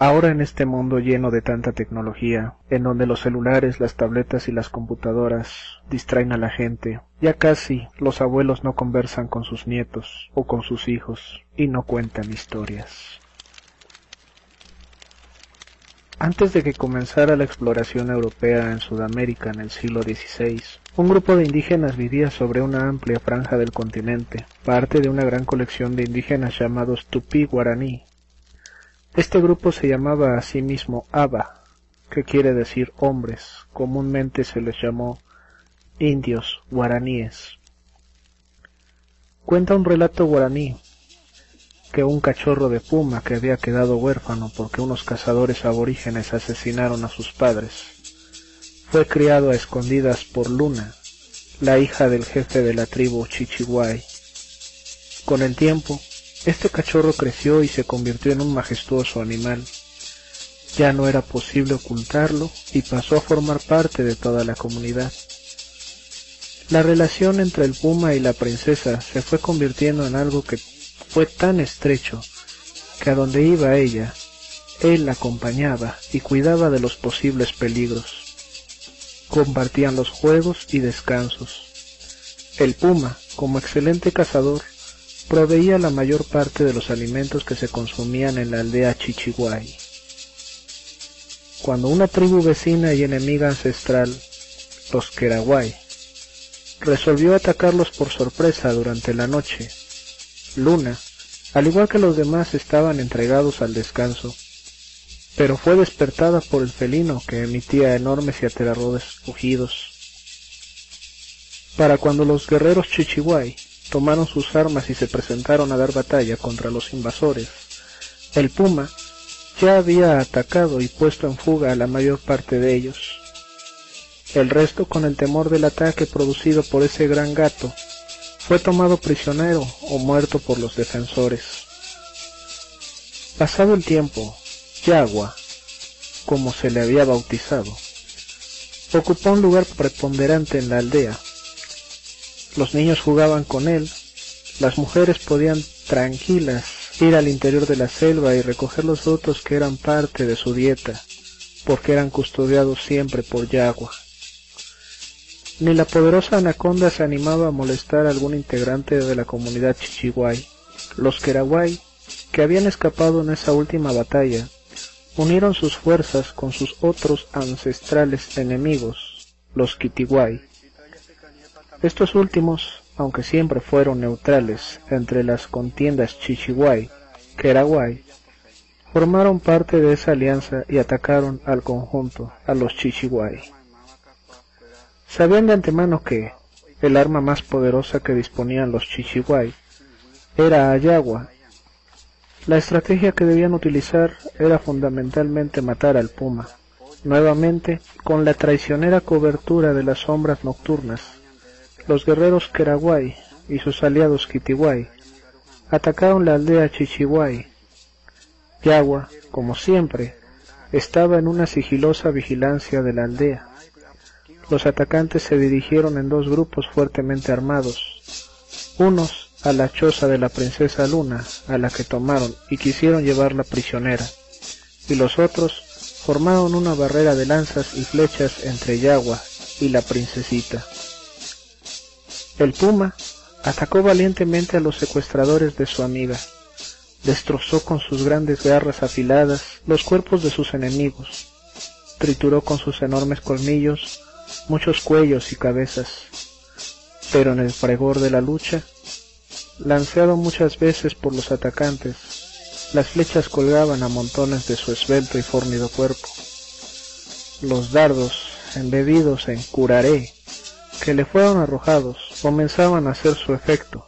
Ahora en este mundo lleno de tanta tecnología, en donde los celulares, las tabletas y las computadoras distraen a la gente, ya casi los abuelos no conversan con sus nietos o con sus hijos y no cuentan historias. Antes de que comenzara la exploración europea en Sudamérica en el siglo XVI, un grupo de indígenas vivía sobre una amplia franja del continente, parte de una gran colección de indígenas llamados Tupí Guaraní, este grupo se llamaba a sí mismo Aba, que quiere decir hombres, comúnmente se les llamó indios guaraníes. Cuenta un relato guaraní que un cachorro de puma que había quedado huérfano porque unos cazadores aborígenes asesinaron a sus padres, fue criado a escondidas por Luna, la hija del jefe de la tribu Chichihuay. Con el tiempo, este cachorro creció y se convirtió en un majestuoso animal. Ya no era posible ocultarlo y pasó a formar parte de toda la comunidad. La relación entre el puma y la princesa se fue convirtiendo en algo que fue tan estrecho que a donde iba ella, él la acompañaba y cuidaba de los posibles peligros. Compartían los juegos y descansos. El puma, como excelente cazador, proveía la mayor parte de los alimentos que se consumían en la aldea Chichiguay. Cuando una tribu vecina y enemiga ancestral, los Keraguay, resolvió atacarlos por sorpresa durante la noche, Luna, al igual que los demás, estaban entregados al descanso, pero fue despertada por el felino que emitía enormes y aterradores rugidos. Para cuando los guerreros Chichiguay tomaron sus armas y se presentaron a dar batalla contra los invasores. El puma ya había atacado y puesto en fuga a la mayor parte de ellos. El resto, con el temor del ataque producido por ese gran gato, fue tomado prisionero o muerto por los defensores. Pasado el tiempo, Yagua, como se le había bautizado, ocupó un lugar preponderante en la aldea, los niños jugaban con él, las mujeres podían tranquilas ir al interior de la selva y recoger los frutos que eran parte de su dieta, porque eran custodiados siempre por Yagua. Ni la poderosa anaconda se animaba a molestar a algún integrante de la comunidad Chichihuay. Los Keraguay, que habían escapado en esa última batalla, unieron sus fuerzas con sus otros ancestrales enemigos, los Kitiguay, estos últimos, aunque siempre fueron neutrales entre las contiendas Chichihuay, Keraguay, formaron parte de esa alianza y atacaron al conjunto, a los Chichihuay. Sabían de antemano que el arma más poderosa que disponían los Chichihuay era Ayagua. La estrategia que debían utilizar era fundamentalmente matar al puma, nuevamente con la traicionera cobertura de las sombras nocturnas los guerreros Keraguay y sus aliados Kitiguay atacaron la aldea Chichihuay. Yagua, como siempre, estaba en una sigilosa vigilancia de la aldea. Los atacantes se dirigieron en dos grupos fuertemente armados, unos a la choza de la princesa Luna, a la que tomaron y quisieron llevarla prisionera, y los otros formaron una barrera de lanzas y flechas entre Yagua y la princesita. El puma atacó valientemente a los secuestradores de su amiga. Destrozó con sus grandes garras afiladas los cuerpos de sus enemigos. Trituró con sus enormes colmillos muchos cuellos y cabezas. Pero en el fragor de la lucha, lanceado muchas veces por los atacantes, las flechas colgaban a montones de su esbelto y fornido cuerpo. Los dardos, embebidos en curaré, que le fueron arrojados comenzaban a hacer su efecto.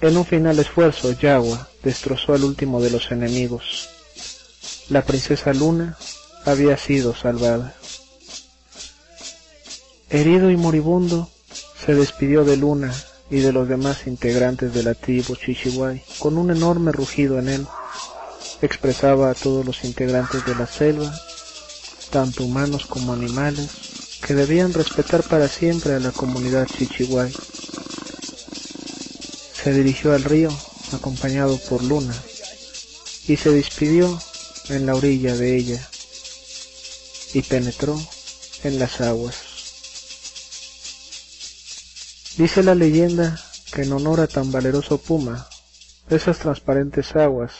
En un final esfuerzo, Yagua destrozó al último de los enemigos. La princesa Luna había sido salvada. Herido y moribundo, se despidió de Luna y de los demás integrantes de la tribu Chichihuay con un enorme rugido en él. Expresaba a todos los integrantes de la selva, tanto humanos como animales, que debían respetar para siempre a la comunidad Chichihuay. Se dirigió al río, acompañado por Luna, y se despidió en la orilla de ella, y penetró en las aguas. Dice la leyenda que en honor a tan valeroso puma, esas transparentes aguas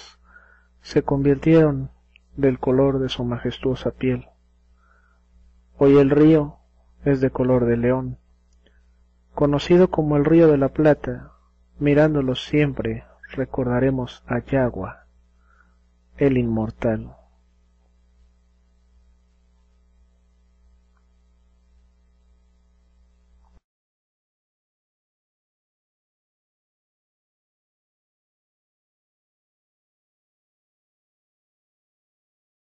se convirtieron del color de su majestuosa piel. Hoy el río es de color de león, conocido como el río de la Plata, mirándolo siempre recordaremos a Yagua, el inmortal.